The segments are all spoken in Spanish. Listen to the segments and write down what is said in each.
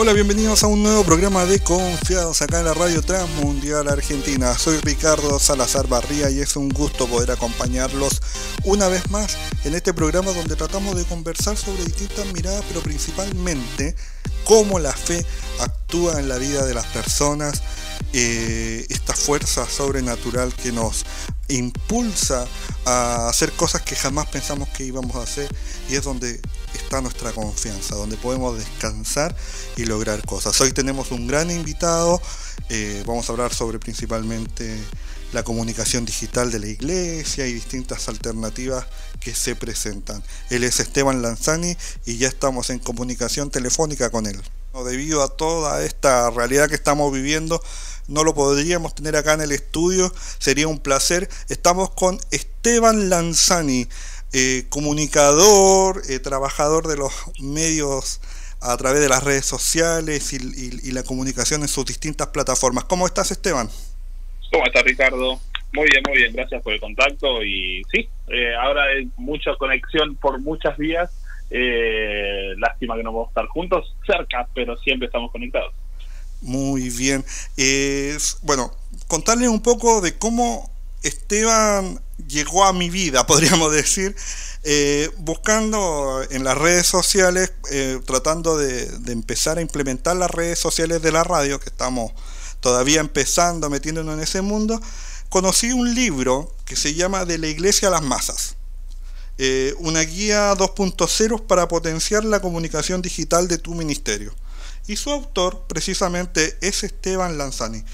Hola, bienvenidos a un nuevo programa de Confiados acá en la Radio Transmundial Argentina. Soy Ricardo Salazar Barría y es un gusto poder acompañarlos una vez más en este programa donde tratamos de conversar sobre distintas miradas, pero principalmente cómo la fe actúa en la vida de las personas, eh, esta fuerza sobrenatural que nos impulsa a hacer cosas que jamás pensamos que íbamos a hacer y es donde está nuestra confianza, donde podemos descansar y lograr cosas. Hoy tenemos un gran invitado, eh, vamos a hablar sobre principalmente la comunicación digital de la iglesia y distintas alternativas que se presentan. Él es Esteban Lanzani y ya estamos en comunicación telefónica con él. Debido a toda esta realidad que estamos viviendo, no lo podríamos tener acá en el estudio, sería un placer. Estamos con Esteban Lanzani. Eh, comunicador, eh, trabajador de los medios a través de las redes sociales y, la comunicación en sus distintas plataformas. ¿Cómo estás, Esteban? ¿Cómo estás, Ricardo? Muy bien, muy bien, gracias por el contacto y sí, eh, ahora hay mucha conexión por muchas vías. lástima que no podemos estar juntos cerca, pero siempre estamos conectados. Muy bien. bueno, contarles un poco de cómo Esteban llegó a mi vida, podríamos decir, eh, buscando en las redes sociales, eh, tratando de, empezar a implementar las redes sociales de la radio, que estamos todavía empezando, metiéndonos en ese mundo, conocí un libro que se llama De la Iglesia a las Masas. Eh, una guía 2.0 para potenciar la comunicación digital de tu ministerio. Y su autor precisamente es Esteban Lanzani.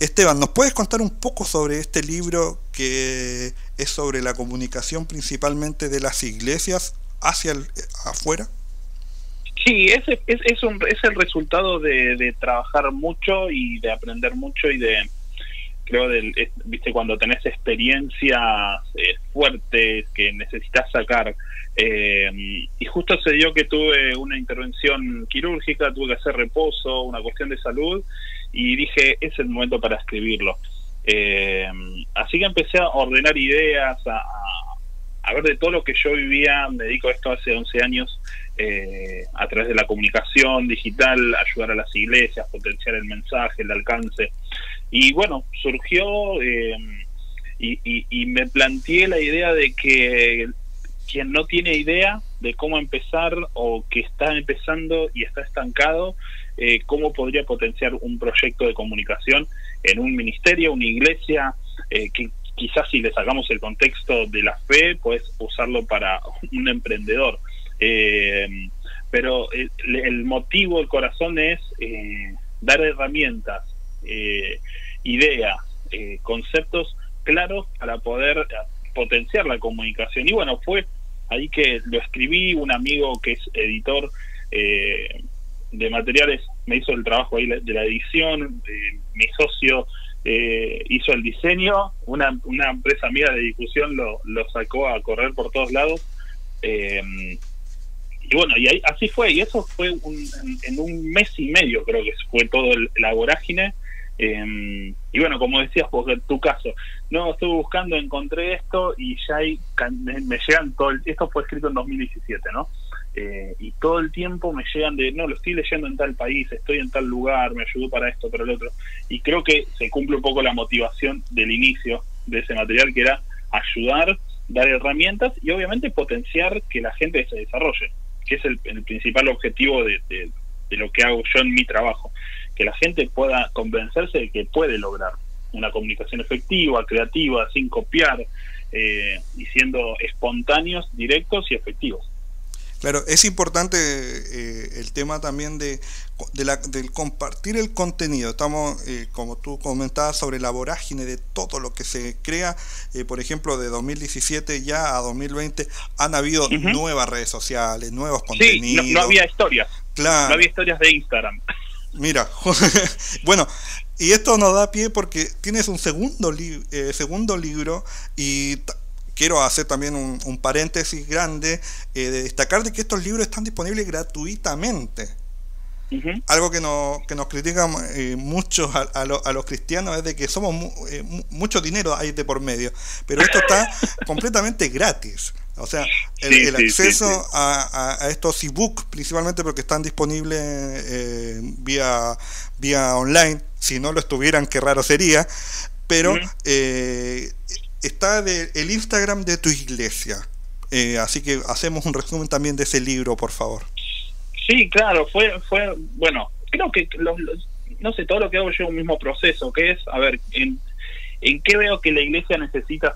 Esteban, ¿nos puedes contar un poco sobre este libro que es sobre la comunicación principalmente de las iglesias hacia el, afuera? Sí, es, es, es, un, es el resultado de, trabajar mucho y de aprender mucho y de, creo, del, viste, cuando tenés experiencias eh, fuertes que necesitas sacar. Eh, y justo se dio que tuve una intervención quirúrgica, tuve que hacer reposo, una cuestión de salud y dije, es el momento para escribirlo. Eh, así que empecé a ordenar ideas, a, ver de todo lo que yo vivía, me dedico a esto hace 11 años, eh, a través de la comunicación digital, ayudar a las iglesias, potenciar el mensaje, el alcance. Y bueno, surgió eh, y, y me planteé la idea de que quien no tiene idea de cómo empezar o que está empezando y está estancado, eh, cómo podría potenciar un proyecto de comunicación en un ministerio, una iglesia, eh, que quizás si le sacamos el contexto de la fe, puedes usarlo para un emprendedor. Eh, pero el, motivo, el corazón es dar herramientas, ideas, conceptos claros para poder potenciar la comunicación. Y bueno, fue ahí que lo escribí, un amigo que es editor eh, de materiales me hizo el trabajo ahí de la edición, mi socio eh, hizo el diseño, una, una empresa amiga de difusión lo, lo sacó a correr por todos lados. Eh, y bueno, y ahí, así fue, y eso fue en, un mes y medio creo que fue todo la vorágine. Eh, y bueno, como decías, pues en tu caso, no, estuve buscando, encontré esto y ya hay, me, llegan todo, esto fue escrito en 2017, ¿no? Eh, y todo el tiempo me llegan de, no, lo estoy leyendo en tal país, estoy en tal lugar, me ayudó para esto, para el otro. Y creo que se cumple un poco la motivación del inicio de ese material, que era ayudar, dar herramientas y obviamente potenciar que la gente se desarrolle, que es el, principal objetivo de, lo que hago yo en mi trabajo, que la gente pueda convencerse de que puede lograr una comunicación efectiva, creativa, sin copiar, eh, y siendo espontáneos, directos y efectivos. Claro, es importante eh, el tema también de, de la, del compartir el contenido. Estamos, eh, como tú comentabas, sobre la vorágine de todo lo que se crea. Eh, por ejemplo, de 2017 ya a 2020 han habido nuevas redes sociales, nuevos contenidos. Sí, no, había historias. Claro. No había historias de Instagram. Mira, bueno, y esto nos da pie porque tienes un segundo, segundo libro y quiero hacer también un, paréntesis grande eh, de destacar de que estos libros están disponibles gratuitamente. Algo que, no, que nos critican eh, muchos a, los cristianos es de que somos eh, mucho dinero hay de por medio, pero esto está completamente gratis. O sea, el, acceso a, a, estos e-books, principalmente porque están disponibles eh, vía, vía online, si no lo estuvieran, qué raro sería, pero eh, está de, el Instagram de tu iglesia. Eh, así que hacemos un resumen también de ese libro, por favor. Sí, claro, fue, fue bueno, creo que no sé, todo lo que hago yo un mismo proceso, que es, a ver, en, en qué veo que la iglesia necesita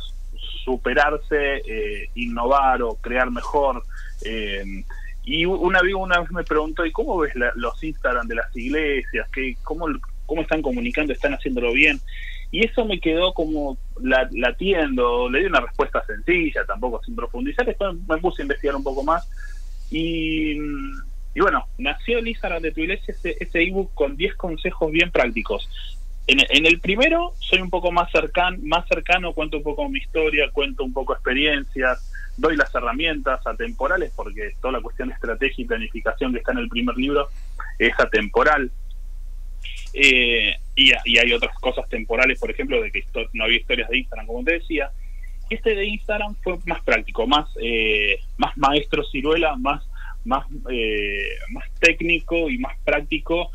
superarse, eh, innovar o crear mejor. Eh, y una, una vez me preguntó, ¿y cómo ves los Instagram de las iglesias? ¿Qué, cómo, ¿Cómo están comunicando? ¿Están haciéndolo bien? Y eso me quedó como latiendo, le di una respuesta sencilla, tampoco sin profundizar, después me puse a investigar un poco más. Y, y bueno, nació el Instagram de tu iglesia ese ebook con 10 consejos bien prácticos en, el primero soy un poco más cercano, más cercano, cuento un poco mi historia, cuento un poco experiencias, doy las herramientas atemporales, porque toda la cuestión de estrategia y planificación que está en el primer libro es atemporal. Eh, y, hay otras cosas temporales, por ejemplo, de que no había historias de Instagram, como te decía. Este de Instagram fue más práctico, más, eh, más maestro ciruela, más, más, eh, más técnico y más práctico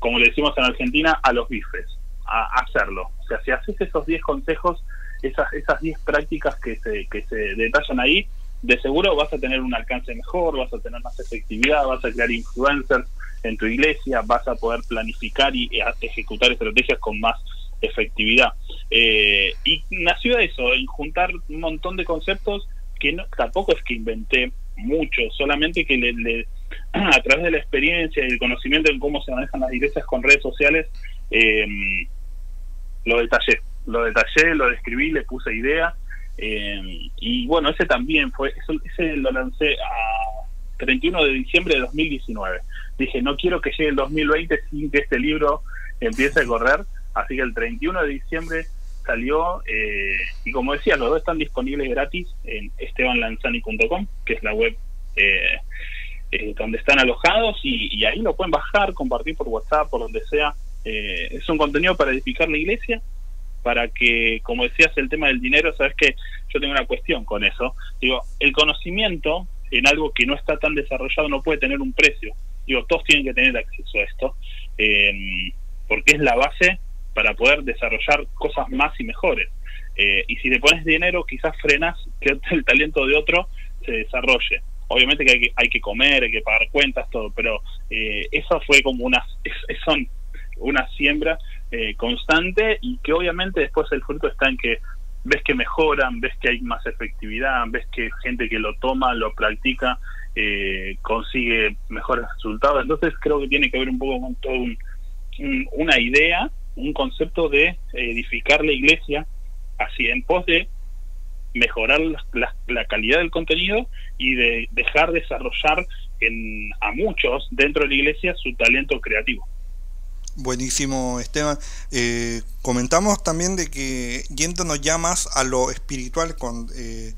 como le decimos en Argentina, a los bifes, a, hacerlo. O sea, si haces esos 10 consejos, esas esas 10 prácticas que se, que se detallan ahí, de seguro vas a tener un alcance mejor, vas a tener más efectividad, vas a crear influencers en tu iglesia, vas a poder planificar y ejecutar estrategias con más efectividad. Eh, y nació eso, en juntar un montón de conceptos que no, tampoco es que inventé mucho, solamente que le a través de la experiencia y el conocimiento en cómo se manejan las iglesias con redes sociales, eh, lo detallé, lo detallé, lo describí, le puse idea. Eh, y bueno, ese también fue, ese lo lancé a 31 de diciembre de 2019. Dije, no quiero que llegue el 2020 sin que este libro empiece a correr, así que el 31 de diciembre salió eh, y como decía, los dos están disponibles gratis en estebanlanzani.com, que es la web eh, eh, donde están alojados y, ahí lo pueden bajar, compartir por WhatsApp, por donde sea. Eh, es un contenido para edificar la iglesia, para que, como decías, el tema del dinero, sabes que yo tengo una cuestión con eso. Digo, el conocimiento en algo que no está tan desarrollado no puede tener un precio. Digo, todos tienen que tener acceso a esto, eh, porque es la base para poder desarrollar cosas más y mejores. y si le pones dinero, quizás frenas que el talento de otro se desarrolle obviamente que hay que, hay que comer, hay que pagar cuentas, todo, pero eh, eso fue como una, son una siembra eh, constante y que obviamente después el fruto está en que ves que mejoran, ves que hay más efectividad, ves que gente que lo toma, lo practica, eh, consigue mejores resultados. Entonces creo que tiene que ver un poco con todo una idea, un concepto de edificar la iglesia así en pos de mejorar la, calidad del contenido y de dejar desarrollar en, a muchos dentro de la iglesia su talento creativo. Buenísimo, Esteban. Eh, comentamos también de que yéndonos ya más a lo espiritual, con eh,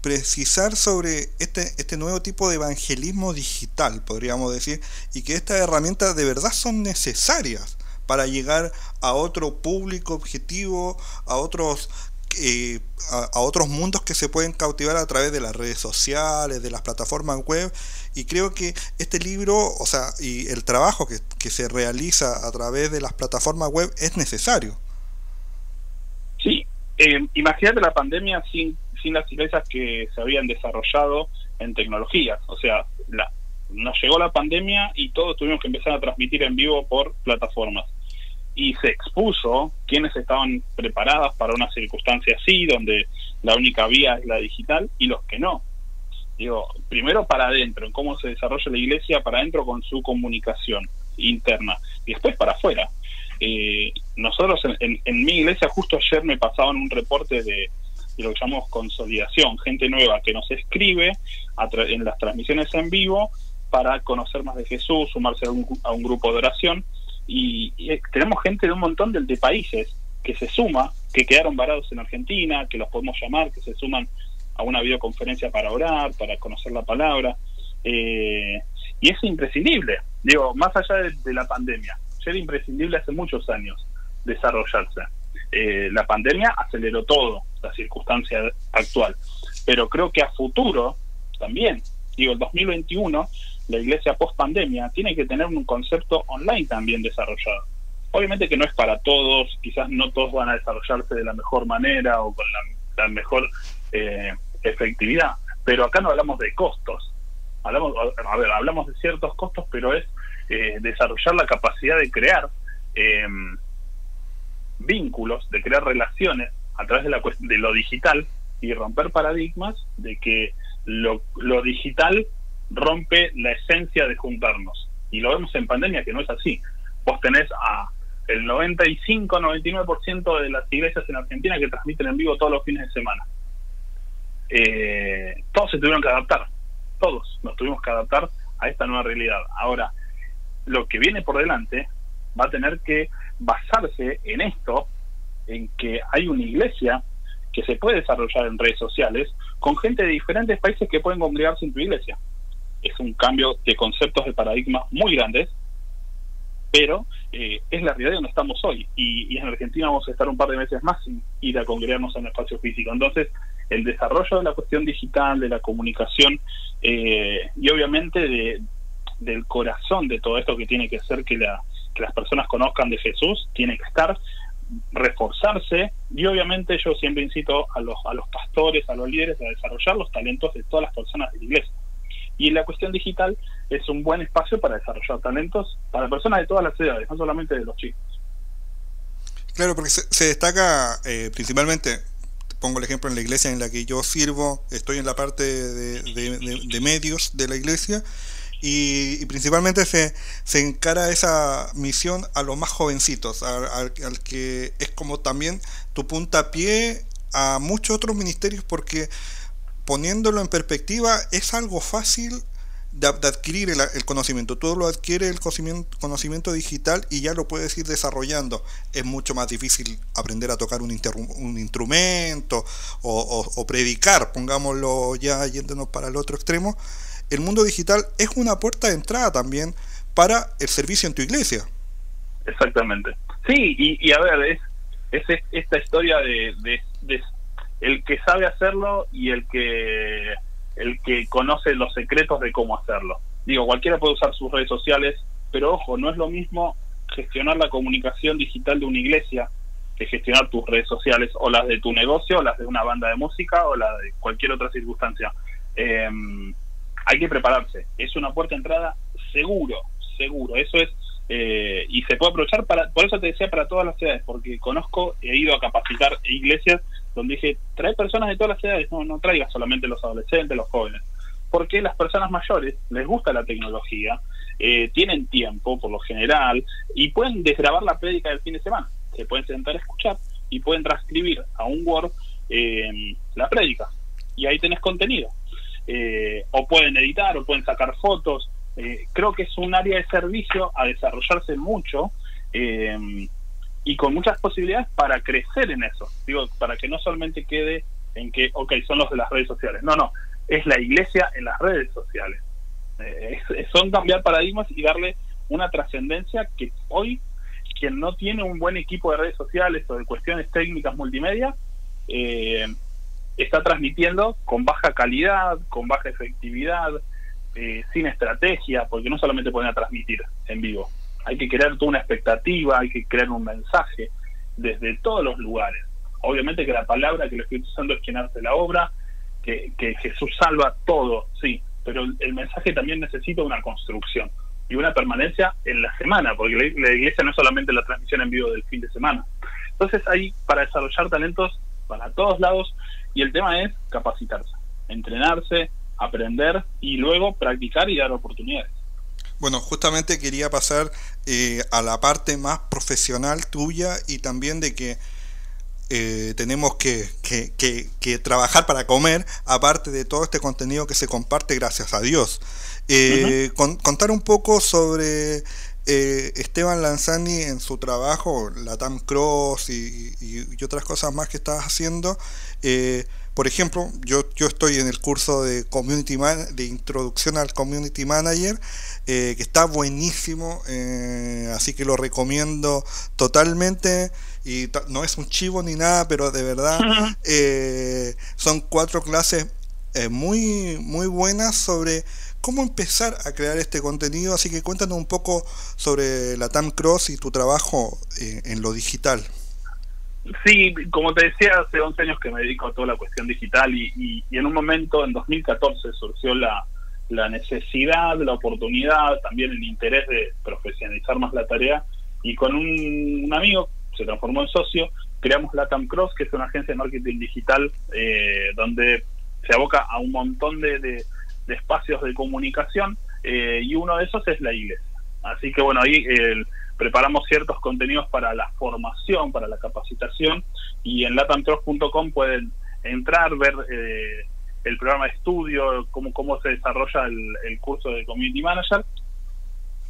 precisar sobre este, este nuevo tipo de evangelismo digital, podríamos decir, y que estas herramientas de verdad son necesarias para llegar a otro público objetivo, a otros eh, a, otros mundos que se pueden cautivar a través de las redes sociales, de las plataformas web. Y creo que este libro, o sea, y el trabajo que, se realiza a través de las plataformas web es necesario. Sí, eh, imagínate la pandemia sin, sin las iglesias que se habían desarrollado en tecnologías. O sea, la, nos llegó la pandemia y todos tuvimos que empezar a transmitir en vivo por plataformas y se expuso quienes estaban preparadas para una circunstancia así, donde la única vía es la digital, y los que no. Digo, primero para adentro, en cómo se desarrolla la iglesia para adentro con su comunicación interna, y después para afuera. Eh, nosotros en, mi iglesia justo ayer me pasaban un reporte de, lo que llamamos consolidación, gente nueva que nos escribe en las transmisiones en vivo para conocer más de Jesús, sumarse a un grupo de oración y, tenemos gente de un montón de, países que se suma, que quedaron varados en Argentina, que los podemos llamar, que se suman a una videoconferencia para orar, para conocer la palabra. Eh, y es imprescindible, digo, más allá de, la pandemia, ya era imprescindible hace muchos años desarrollarse. Eh, la pandemia aceleró todo, la circunstancia actual. Pero creo que a futuro también, digo, el 2021, la iglesia post pandemia tiene que tener un concepto online también desarrollado. Obviamente que no es para todos, quizás no todos van a desarrollarse de la mejor manera o con la, mejor eh, efectividad, pero acá no hablamos de costos, hablamos, a ver, hablamos de ciertos costos, pero es eh, desarrollar la capacidad de crear eh, vínculos, de crear relaciones a través de, la, de lo digital y romper paradigmas de que lo, lo digital rompe la esencia de juntarnos. Y lo vemos en pandemia que no es así. Vos tenés a el 95-99% de las iglesias en Argentina que transmiten en vivo todos los fines de semana. Eh, todos se tuvieron que adaptar, todos nos tuvimos que adaptar a esta nueva realidad. Ahora, lo que viene por delante va a tener que basarse en esto, en que hay una iglesia que se puede desarrollar en redes sociales con gente de diferentes países que pueden congregarse en tu iglesia. Es un cambio de conceptos, de paradigmas muy grandes, pero eh, es la realidad donde estamos hoy. Y, en Argentina vamos a estar un par de meses más sin ir a congregarnos en el espacio físico. Entonces, el desarrollo de la cuestión digital, de la comunicación eh, y obviamente de, del corazón de todo esto que tiene que ser que, la, que las personas conozcan de Jesús, tiene que estar reforzarse y obviamente yo siempre incito a los, a los pastores, a los líderes a desarrollar los talentos de todas las personas de la iglesia. Y la cuestión digital es un buen espacio para desarrollar talentos para personas de todas las edades, no solamente de los chicos. Claro, porque se, destaca eh, principalmente, pongo el ejemplo en la iglesia en la que yo sirvo, estoy en la parte de medios de la iglesia y, principalmente se, se, encara esa misión a los más jovencitos, al, que es como también tu puntapié a muchos otros ministerios porque poniéndolo en perspectiva es algo fácil de, adquirir el, conocimiento. Todo lo adquiere el conocimiento, digital y ya lo puedes ir desarrollando. Es mucho más difícil aprender a tocar un, un instrumento o, predicar, pongámoslo ya yéndonos para el otro extremo el mundo digital es una puerta de entrada también para el servicio en tu iglesia. Exactamente. Sí, y, a ver, es, es esta historia de, el que sabe hacerlo y el que el que conoce los secretos de cómo hacerlo. Digo, cualquiera puede usar sus redes sociales, pero ojo, no es lo mismo gestionar la comunicación digital de una iglesia que gestionar tus redes sociales o las de tu negocio, o las de una banda de música o la de cualquier otra circunstancia. Eh, hay que prepararse. Es una puerta de entrada seguro, seguro. Eso es, eh, y se puede aprovechar para, por eso te decía para todas las edades, porque conozco, he ido a capacitar iglesias donde dije, trae personas de todas las edades, no, no traigas solamente los adolescentes, los jóvenes. Porque las personas mayores les gusta la tecnología, eh, tienen tiempo por lo general y pueden desgrabar la prédica del fin de semana. Se pueden sentar a escuchar y pueden transcribir a un Word eh, la prédica. Y ahí tenés contenido eh, o pueden editar o pueden sacar fotos. Eh, creo que es un área de servicio a desarrollarse mucho eh, y con muchas posibilidades para crecer en eso. Digo, para que no solamente quede en que, ok, son los de las redes sociales. No, no, es la iglesia en las redes sociales. son cambiar paradigmas y darle una trascendencia que hoy quien no tiene un buen equipo de redes sociales o de cuestiones técnicas multimedia, eh, está transmitiendo con baja calidad, con baja efectividad, eh, sin estrategia, porque no solamente pueden transmitir en vivo, hay que crear toda una expectativa, hay que crear un mensaje desde todos los lugares. Obviamente que la palabra que el Espíritu Santo es quien hace la obra, que, Jesús salva todo, sí, pero el, mensaje también necesita una construcción y una permanencia en la semana, porque la, la iglesia no es solamente la transmisión en vivo del fin de semana. Entonces hay para desarrollar talentos para todos lados y el tema es capacitarse, entrenarse, aprender y luego practicar y dar oportunidades. Bueno, justamente quería pasar eh, a la parte más profesional tuya y también de que eh, tenemos que, que, trabajar para comer, aparte de todo este contenido que se comparte gracias a Dios. Eh, contar un poco sobre Esteban Lanzani en su trabajo, la Tam Cross y, y, otras cosas más que estás haciendo, por ejemplo, yo, yo estoy en el curso de Community Man de Introducción al Community Manager, eh, que está buenísimo, eh, así que lo recomiendo totalmente. Y no es un chivo ni nada, pero de verdad eh, son cuatro clases muy, muy buenas sobre cómo empezar a crear este contenido. Así que cuéntanos un poco sobre la TAM Cross y tu trabajo en lo digital. Sí, como te decía, hace 11 años que me dedico a toda la cuestión digital y, en un momento, en 2014, surgió la, la necesidad, la oportunidad, también el interés de profesionalizar más la tarea y con un, amigo, se transformó en socio, creamos Latam Cross, que es una agencia de marketing digital eh, donde se aboca a un montón de, de, espacios de comunicación eh, y uno de esos es la iglesia. Así que bueno, ahí el preparamos ciertos contenidos para la formación, para la capacitación y en latamcross.com pueden entrar, ver eh, el programa de estudio, cómo, cómo se desarrolla el, curso de Community Manager.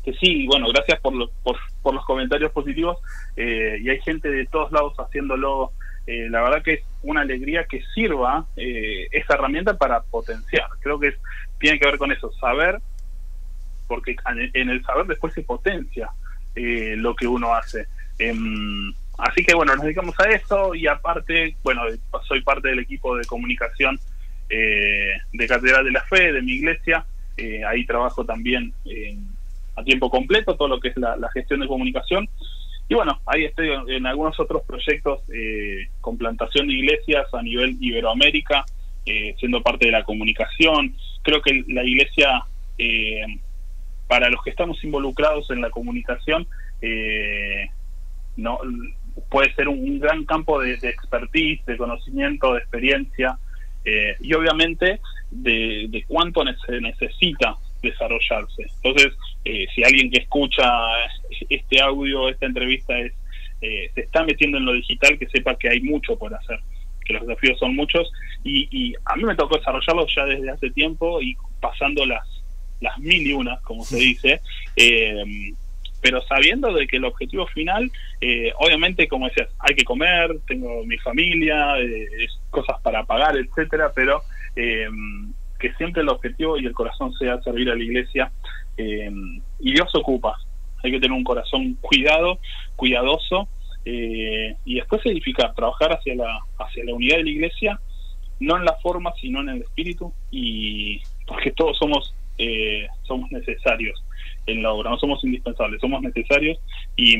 Que sí, bueno, gracias por, por, los comentarios positivos eh, y hay gente de todos lados haciéndolo. Eh, la verdad que es una alegría que sirva esa herramienta para potenciar. Creo que es, tiene que ver con eso, saber, porque en el saber después se potencia eh, lo que uno hace. Em, así que bueno, nos dedicamos a eso y aparte, bueno, soy parte del equipo de comunicación eh, de Catedral de la Fe, de mi iglesia. Eh, ahí trabajo también a tiempo completo todo lo que es la, gestión de comunicación. Y bueno, ahí estoy en algunos otros proyectos con plantación de iglesias a nivel Iberoamérica, siendo parte de la comunicación. Creo que la iglesia para los que estamos involucrados en la comunicación, eh, no puede ser un, gran campo de, expertise, de conocimiento, de experiencia eh, y obviamente de, cuánto se necesita desarrollarse. Entonces, eh, si alguien que escucha este audio, esta entrevista, es se está metiendo en lo digital, que sepa que hay mucho por hacer, que los desafíos son muchos y, y a mí me tocó desarrollarlos ya desde hace tiempo y pasando las las mil y unas, como se dice, eh, pero sabiendo de que el objetivo final, eh, obviamente, como decías, hay que comer, tengo mi familia, eh, cosas para pagar, etcétera, pero que siempre el objetivo y el corazón sea servir a la iglesia y Dios ocupa. Hay que tener un corazón cuidado, cuidadoso y después edificar, trabajar hacia la hacia la unidad de la iglesia, no en la forma, sino en el espíritu y porque todos somos eh, somos necesarios en la obra, no somos indispensables, somos necesarios y,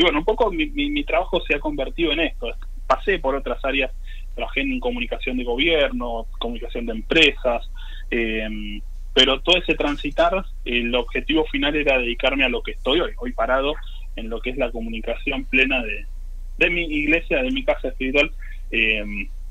bueno, un poco mi, trabajo se ha convertido en esto. Pasé por otras áreas, trabajé en comunicación de gobierno, comunicación de empresas, eh, pero todo ese transitar, el objetivo final era dedicarme a lo que estoy hoy, hoy parado en lo que es la comunicación plena de, de mi iglesia, de mi casa espiritual. Eh,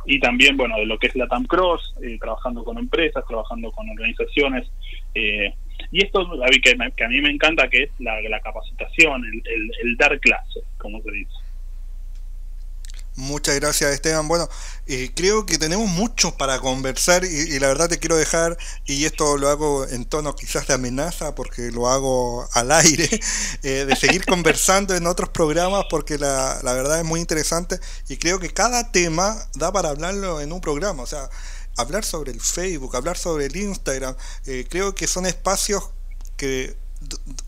y también, bueno, de lo que es la TAM Cross, eh, trabajando con empresas, trabajando con organizaciones. Eh, y esto que, que, a mí me encanta, que es la, capacitación, el, el dar clase, como se dice. Muchas gracias Esteban. Bueno, eh, creo que tenemos mucho para conversar y, la verdad te quiero dejar, y esto lo hago en tono quizás de amenaza porque lo hago al aire, eh, de seguir conversando en otros programas porque la, la, verdad es muy interesante y creo que cada tema da para hablarlo en un programa. O sea, hablar sobre el Facebook, hablar sobre el Instagram, eh, creo que son espacios que,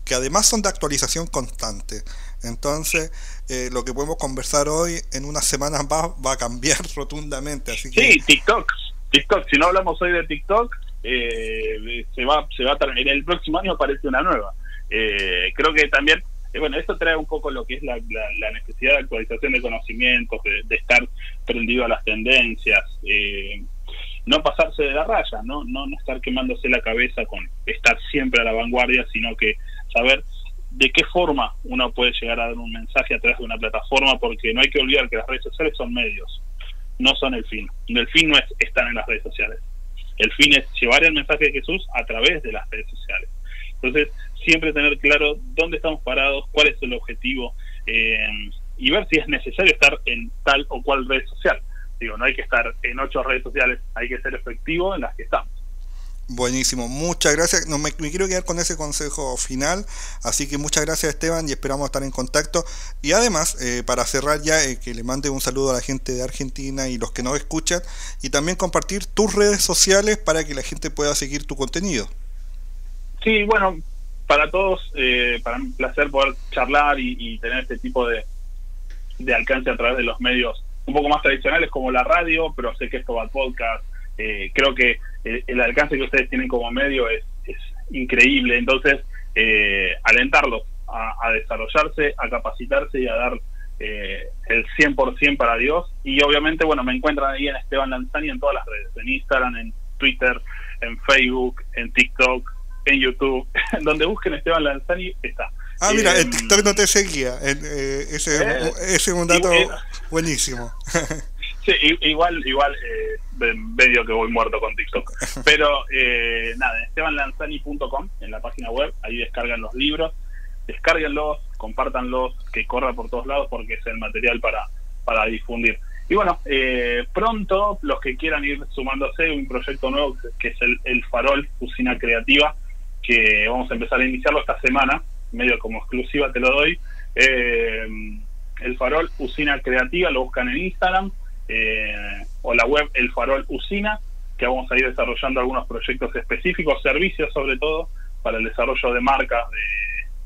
que además son de actualización constante. Entonces, eh, lo que podemos conversar hoy en unas semanas va, va a cambiar rotundamente. Así que... Sí, TikTok. TikTok. Si no hablamos hoy de TikTok, eh, se va, se va a en el próximo año aparece una nueva. Eh, creo que también, bueno, esto trae un poco lo que es la, la, necesidad de actualización de conocimientos, de, estar prendido a las tendencias. no pasarse de la raya, ¿no? ¿no? No estar quemándose la cabeza con estar siempre a la vanguardia, sino que saber de qué forma uno puede llegar a dar un mensaje a través de una plataforma, porque no hay que olvidar que las redes sociales son medios, no son el fin. El fin no es estar en las redes sociales. El fin es llevar el mensaje de Jesús a través de las redes sociales. Entonces, siempre tener claro dónde estamos parados, cuál es el objetivo eh, y ver si es necesario estar en tal o cual red social. Digo, no hay que estar en ocho redes sociales, hay que ser efectivo en las que estamos. Buenísimo, muchas gracias. No, me, quiero quedar con ese consejo final, así que muchas gracias Esteban y esperamos estar en contacto. Y además, eh, para cerrar ya, eh, que le mande un saludo a la gente de Argentina y los que nos escuchan, y también compartir tus redes sociales para que la gente pueda seguir tu contenido. Sí, bueno, para todos, eh, para un placer poder charlar y, tener este tipo de, de alcance a través de los medios un poco más tradicionales como la radio, pero sé que esto va al podcast. Creo que el, alcance que ustedes tienen como medio es, increíble. Entonces, eh, alentarlos a, desarrollarse, a capacitarse y a dar eh, el 100% para Dios. Y obviamente, bueno, me encuentran ahí en Esteban Lanzani en todas las redes, en Instagram, en Twitter, en Facebook, en TikTok, en YouTube, donde busquen Esteban Lanzani está. Ah, mira, en em, TikTok no te seguía. Eh, ese, eh, ese es un dato buenísimo. Sí, igual, igual eh, medio que voy muerto con TikTok. Pero eh, nada, estebanlanzani.com en la página web, ahí descargan los libros, descárguenlos, compártanlos, que corra por todos lados porque es el material para, para difundir. Y bueno, eh, pronto los que quieran ir sumándose un proyecto nuevo que es el, el Farol Usina Creativa, que vamos a empezar a iniciarlo esta semana, medio como exclusiva te lo doy. Eh, el Farol Usina Creativa, lo buscan en Instagram eh, o la web El Farol Usina, que vamos a ir desarrollando algunos proyectos específicos, servicios sobre todo, para el desarrollo de marcas,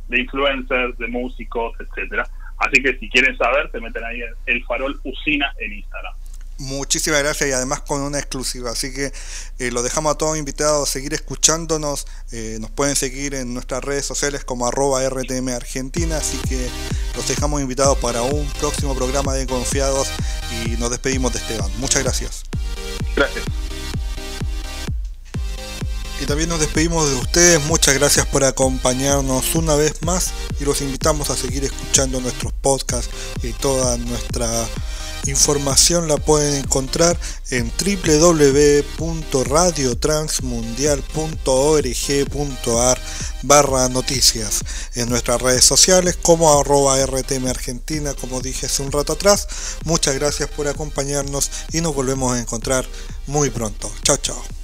de, influencers, de músicos, etcétera. Así que si quieren saber, se meten ahí en El Farol Usina en Instagram. Muchísimas gracias y además con una exclusiva. Así que eh, lo dejamos a todos invitados a seguir escuchándonos. Eh, nos pueden seguir en nuestras redes sociales como arroba RTM Argentina. Así que los dejamos invitados para un próximo programa de Confiados y nos despedimos de Esteban. Muchas gracias. Gracias. Y también nos despedimos de ustedes. Muchas gracias por acompañarnos una vez más y los invitamos a seguir escuchando nuestros podcasts y toda nuestra Información la pueden encontrar en www.radiotransmundial.org.ar barra noticias en nuestras redes sociales como arroba RTM Argentina como dije hace un rato atrás. Muchas gracias por acompañarnos y nos volvemos a encontrar muy pronto. Chao chao.